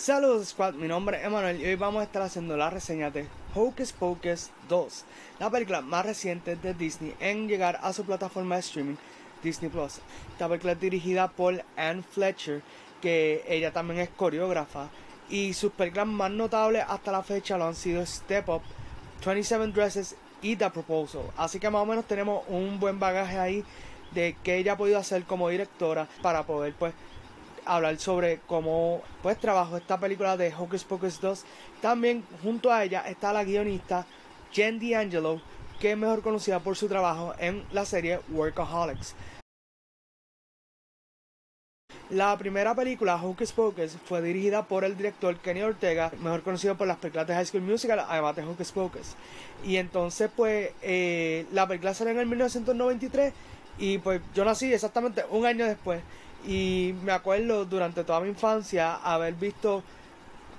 Saludos Squad, mi nombre es Emanuel y hoy vamos a estar haciendo la reseña de Hocus Pocus 2, la película más reciente de Disney en llegar a su plataforma de streaming Disney Plus. Esta película es dirigida por Anne Fletcher, que ella también es coreógrafa, y sus películas más notables hasta la fecha lo han sido Step Up, 27 Dresses y The Proposal. Así que más o menos tenemos un buen bagaje ahí de que ella ha podido hacer como directora para poder pues hablar sobre cómo pues trabajó esta película de Hocus Pocus 2. También junto a ella está la guionista Jen D'Angelo, que es mejor conocida por su trabajo en la serie Workaholics. La primera película, Hocus Pocus, fue dirigida por el director Kenny Ortega, mejor conocido por las películas de High School Musical, además de Hocus Pocus. Y entonces, pues, eh, la película salió en el 1993 y pues yo nací exactamente un año después. Y me acuerdo durante toda mi infancia haber visto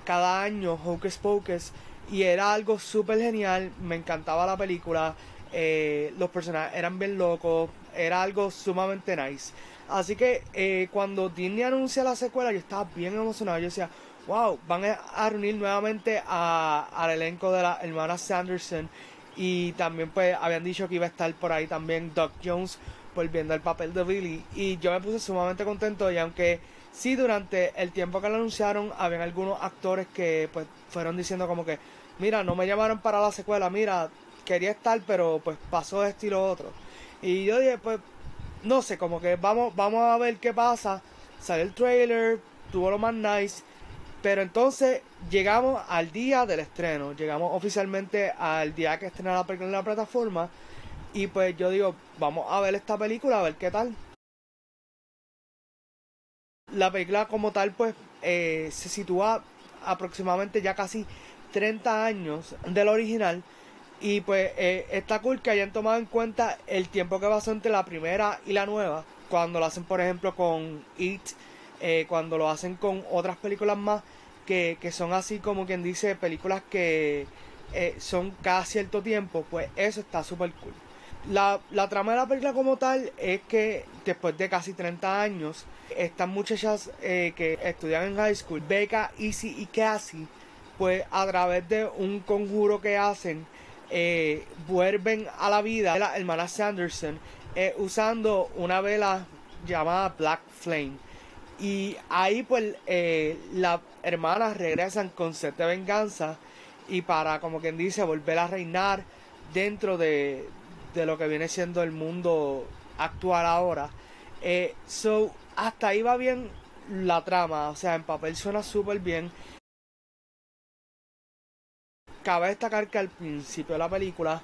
cada año Hocus Pocus y era algo súper genial, me encantaba la película, eh, los personajes eran bien locos, era algo sumamente nice. Así que eh, cuando Disney anuncia la secuela yo estaba bien emocionado, yo decía, wow, van a reunir nuevamente al elenco de la hermana Sanderson y también pues habían dicho que iba a estar por ahí también Doc Jones volviendo al papel de Billy. Y yo me puse sumamente contento y aunque sí durante el tiempo que lo anunciaron habían algunos actores que pues fueron diciendo como que mira no me llamaron para la secuela mira quería estar pero pues pasó esto y lo otro y yo dije pues no sé como que vamos vamos a ver qué pasa. Sale el trailer tuvo lo más nice pero entonces llegamos al día del estreno. Llegamos oficialmente al día que estrena la película en la plataforma y pues yo digo, vamos a ver esta película, a ver qué tal. La película como tal, pues, eh, se sitúa aproximadamente ya casi 30 años del original. Y pues eh, está cool que hayan tomado en cuenta el tiempo que pasó entre la primera y la nueva. Cuando lo hacen, por ejemplo, con It, eh, cuando lo hacen con otras películas más, que, que son así como quien dice, películas que son cada cierto tiempo, pues eso está súper cool. La, trama de la película como tal es que después de casi 30 años, estas muchachas eh, que estudian en high school, Becca, Izzy y Cassie, pues a través de un conjuro que hacen, eh, vuelven a la vida de la hermana Sanderson eh, usando una vela llamada Black Flame. Y ahí pues las hermanas regresan con sed de venganza y para, como quien dice, volver a reinar dentro de, de lo que viene siendo el mundo actual ahora. Eh, so, hasta ahí va bien la trama, o sea, en papel suena súper bien. Cabe destacar que al principio de la película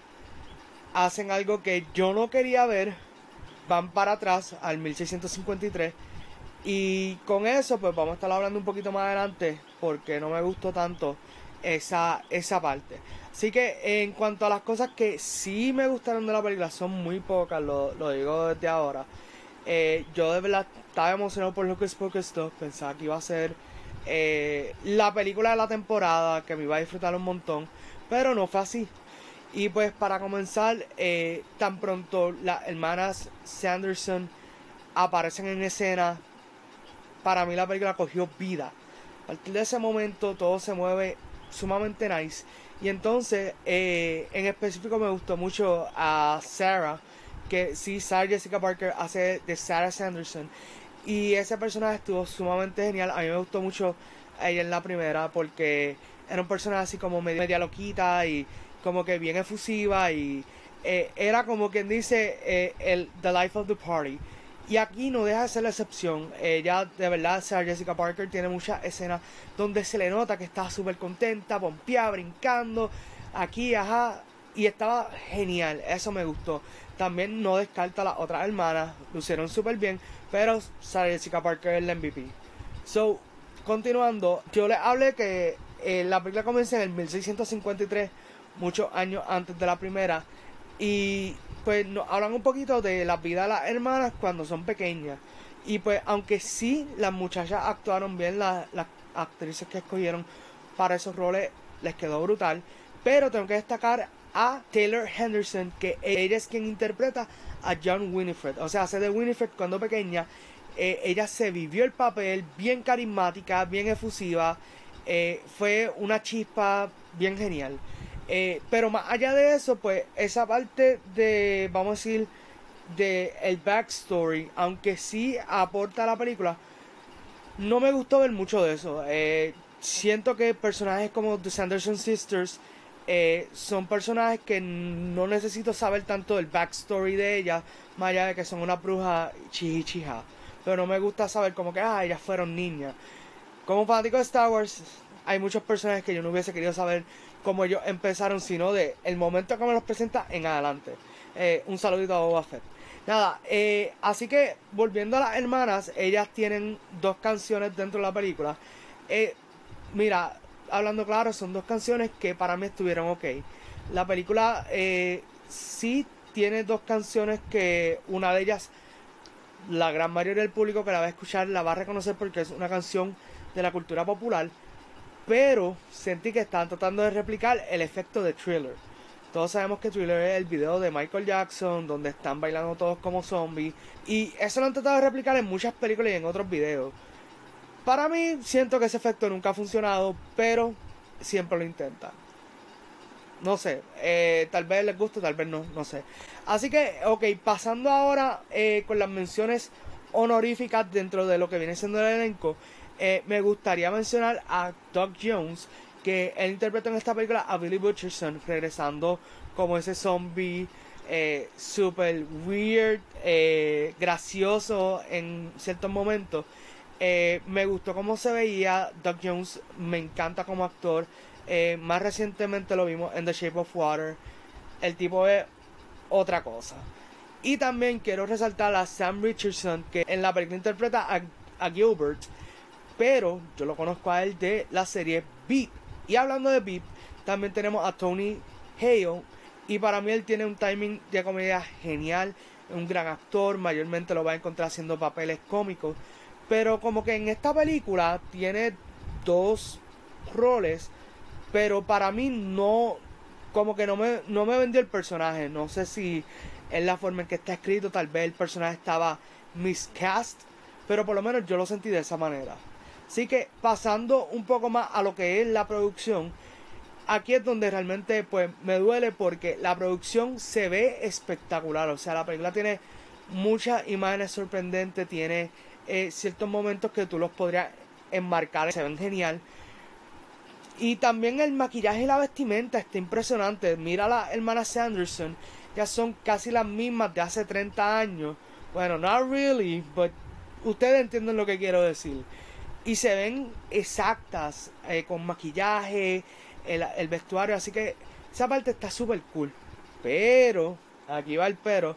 hacen algo que yo no quería ver, van para atrás al 1653 y con eso pues vamos a estar hablando un poquito más adelante porque no me gustó tanto esa, esa parte. Así que en cuanto a las cosas que sí me gustaron de la película, son muy pocas, lo, digo desde ahora. Eh, yo de verdad estaba emocionado por Lucas Pocus 2, pensaba que iba a ser eh, la película de la temporada, que me iba a disfrutar un montón, pero no fue así. Y pues para comenzar, eh, tan pronto las hermanas Sanderson aparecen en escena, para mí la película cogió vida. A partir de ese momento todo se mueve sumamente nice. Y entonces, eh, en específico me gustó mucho a Sarah, que sí, Sarah Jessica Parker hace de Sarah Sanderson. Y ese personaje estuvo sumamente genial. A mí me gustó mucho ella en la primera porque era un personaje así como media, media loquita y como que bien efusiva y eh, era como quien dice eh, el The Life of the Party. Y aquí no deja de ser la excepción. Ella, de verdad, Sarah Jessica Parker tiene muchas escenas donde se le nota que está súper contenta, pompeada, brincando, aquí, ajá. Y estaba genial, eso me gustó. También no descarta a las otras hermanas, lucieron súper bien, pero Sarah Jessica Parker es la MVP. So, continuando, yo les hablé que eh, la película comienza en el 1653, muchos años antes de la primera. Y pues nos hablan un poquito de la vida de las hermanas cuando son pequeñas. Y pues aunque sí las muchachas actuaron bien, las, actrices que escogieron para esos roles les quedó brutal. Pero tengo que destacar a Taylor Henderson, que ella es quien interpreta a John Winifred. O sea, hace de Winifred cuando pequeña. Eh, ella se vivió el papel bien carismática, bien efusiva. eh, fue una chispa bien genial. Eh, pero más allá de eso, pues esa parte de, vamos a decir, de el backstory, aunque sí aporta a la película, no me gustó ver mucho de eso. Eh, siento que personajes como The Sanderson Sisters eh, son personajes que no necesito saber tanto del backstory de ellas, más allá de que son una bruja chihichija. Pero no me gusta saber como que, ah, ellas fueron niñas. Como fanático de Star Wars, hay muchos personajes que yo no hubiese querido saber cómo ellos empezaron, sino de el momento que me los presenta en adelante. Eh, un saludito a Boba Fett. Nada, eh, así que volviendo a las hermanas, ellas tienen dos canciones dentro de la película. Eh, mira, hablando claro, son dos canciones que para mí estuvieron ok. La película eh, sí tiene dos canciones que una de ellas, la gran mayoría del público que la va a escuchar la va a reconocer porque es una canción de la cultura popular. Pero sentí que estaban tratando de replicar el efecto de thriller. Todos sabemos que Thriller es el video de Michael Jackson, donde están bailando todos como zombies. Y eso lo han tratado de replicar en muchas películas y en otros videos. Para mí, siento que ese efecto nunca ha funcionado, pero siempre lo intentan. No sé, eh, tal vez les guste, tal vez no, no sé. Así que, ok, pasando ahora eh, con las menciones honoríficas dentro de lo que viene siendo el elenco, eh, me gustaría mencionar a Doug Jones, que él interpretó en esta película a Billy Butcherson, regresando como ese zombie eh, super weird, eh, gracioso en ciertos momentos. Me gustó cómo se veía. Doug Jones me encanta como actor. más recientemente lo vimos en The Shape of Water. El tipo es otra cosa. Y también quiero resaltar a Sam Richardson, que en la película interpreta a, a Gilbert. Pero yo lo conozco a él de la serie Beat. Y hablando de Beep, también tenemos a Tony Hale. Y para mí él tiene un timing de comedia genial. Un gran actor. Mayormente lo va a encontrar haciendo papeles cómicos. Pero como que en esta película tiene dos roles. Pero para mí no. Como que no me, no me vendió el personaje. No sé si es la forma en que está escrito. Tal vez el personaje estaba miscast. Pero por lo menos yo lo sentí de esa manera. Así que pasando un poco más a lo que es la producción, aquí es donde realmente pues me duele porque la producción se ve espectacular. O sea, la película tiene muchas imágenes sorprendentes, tiene eh, ciertos momentos que tú los podrías enmarcar, se ven genial. Y también el maquillaje y la vestimenta está impresionante. Mira a la hermana Sanderson, ya son casi las mismas de hace 30 años. Bueno, not really, but ustedes entienden lo que quiero decir y se ven exactas eh, con maquillaje, el, vestuario, así que esa parte está súper cool. Pero, aquí va el pero,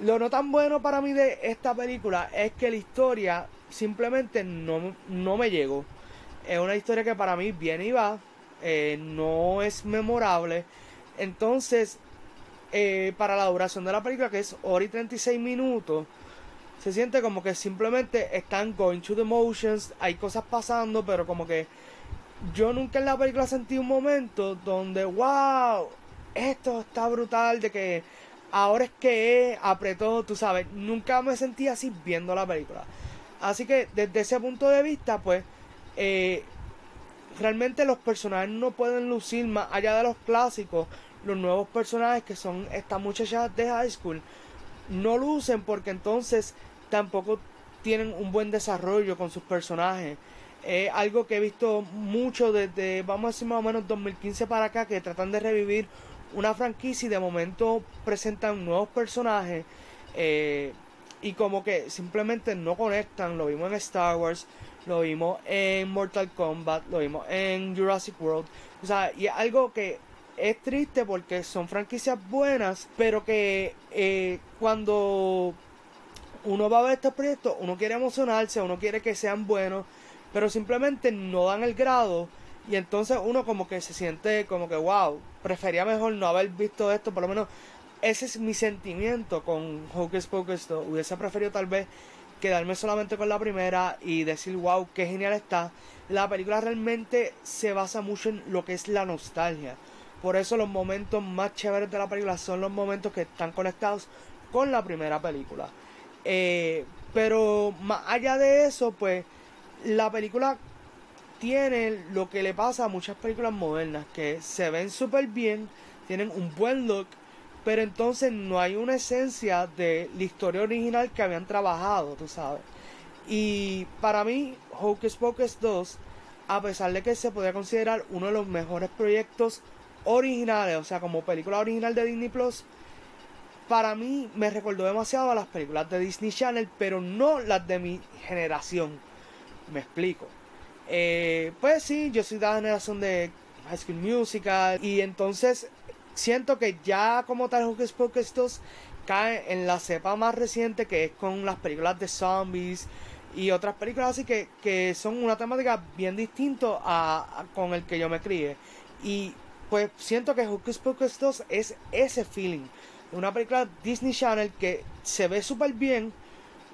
lo no tan bueno para mí de esta película es que la historia simplemente no, no me llegó. Es una historia que para mí viene y va, eh, no es memorable. Entonces, eh, para la duración de la película, que es hora y 36 minutos, se siente como que simplemente están going to the motions, hay cosas pasando, pero como que yo nunca en la película sentí un momento donde, wow, esto está brutal, de que ahora es que apretó, tú sabes, nunca me sentí así viendo la película. Así que desde ese punto de vista, pues, eh, realmente los personajes no pueden lucir más allá de los clásicos, los nuevos personajes que son estas muchachas de high school, no lucen porque entonces tampoco tienen un buen desarrollo con sus personajes. Es algo que he visto mucho desde, vamos a decir más o menos 2015 para acá, que tratan de revivir una franquicia y de momento presentan nuevos personajes eh, y como que simplemente no conectan. Lo vimos en Star Wars, lo vimos en Mortal Kombat, lo vimos en Jurassic World. O sea, y es algo que es triste porque son franquicias buenas, pero que eh, cuando uno va a ver estos proyectos, uno quiere emocionarse, uno quiere que sean buenos, pero simplemente no dan el grado y entonces uno como que se siente como que wow, prefería mejor no haber visto esto, por lo menos ese es mi sentimiento con Hocus Pocus hubiese preferido tal vez quedarme solamente con la primera y decir wow, qué genial está. La película realmente se basa mucho en lo que es la nostalgia. Por eso los momentos más chéveres de la película son los momentos que están conectados con la primera película. Eh, pero más allá de eso, pues la película tiene lo que le pasa a muchas películas modernas, que se ven súper bien, tienen un buen look, pero entonces no hay una esencia de la historia original que habían trabajado, tú sabes. Y para mí, Hocus Pocus 2, a pesar de que se podría considerar uno de los mejores proyectos originales, o sea, como película original de Disney Plus, para mí me recordó demasiado a las películas de Disney Channel, pero no las de mi generación. Me explico. Eh, pues sí, yo soy de la generación de High School Musical y entonces siento que ya como tal Hocus Pocus 2 cae en la cepa más reciente que es con las películas de zombies y otras películas así que, que son una temática bien distinta a, con el que yo me crié. Y pues siento que Hocus Pocus 2 es ese feeling. Una película Disney Channel que se ve súper bien,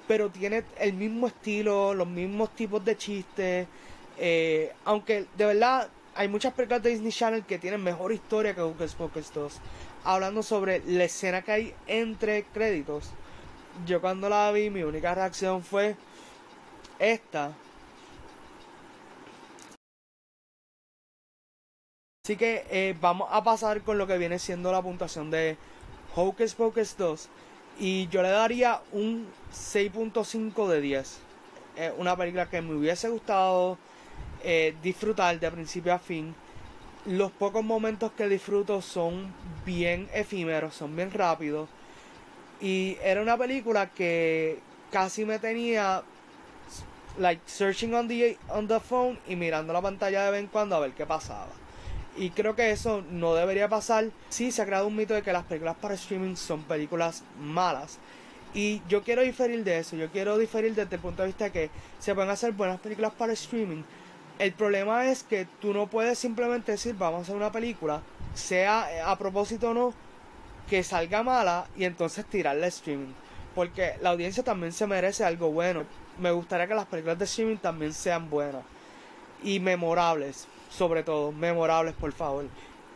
pero tiene el mismo estilo, los mismos tipos de chistes. Eh, aunque de verdad hay muchas películas de Disney Channel que tienen mejor historia que Hocus Pocus 2. Hablando sobre la escena que hay entre créditos. Yo cuando la vi, mi única reacción fue esta. Así que eh, vamos a pasar con lo que viene siendo la puntuación de Hocus Pocus 2. Y yo le daría un 6.5 de 10. una película que me hubiese gustado eh, disfrutar de principio a fin. Los pocos momentos que disfruto son bien efímeros, son bien rápidos. Y era una película que casi me tenía like searching on the on the phone y mirando la pantalla de vez en cuando a ver qué pasaba. Y creo que eso no debería pasar. Sí, se ha creado un mito de que las películas para streaming son películas malas. Y yo quiero diferir de eso. Yo quiero diferir desde el punto de vista de que se pueden hacer buenas películas para streaming. El problema es que tú no puedes simplemente decir vamos a hacer una película, sea a propósito o no, que salga mala y entonces tirarla streaming. Porque la audiencia también se merece algo bueno. Me gustaría que las películas de streaming también sean buenas. Y memorables sobre todo, memorables por favor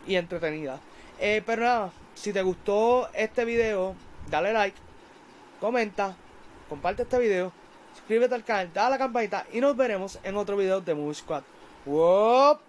y entretenidas. Eh, pero nada, si te gustó este video, dale like, comenta, comparte este video, suscríbete al canal, dale a la campanita y nos veremos en otro video de Movie Squad. ¡Wop!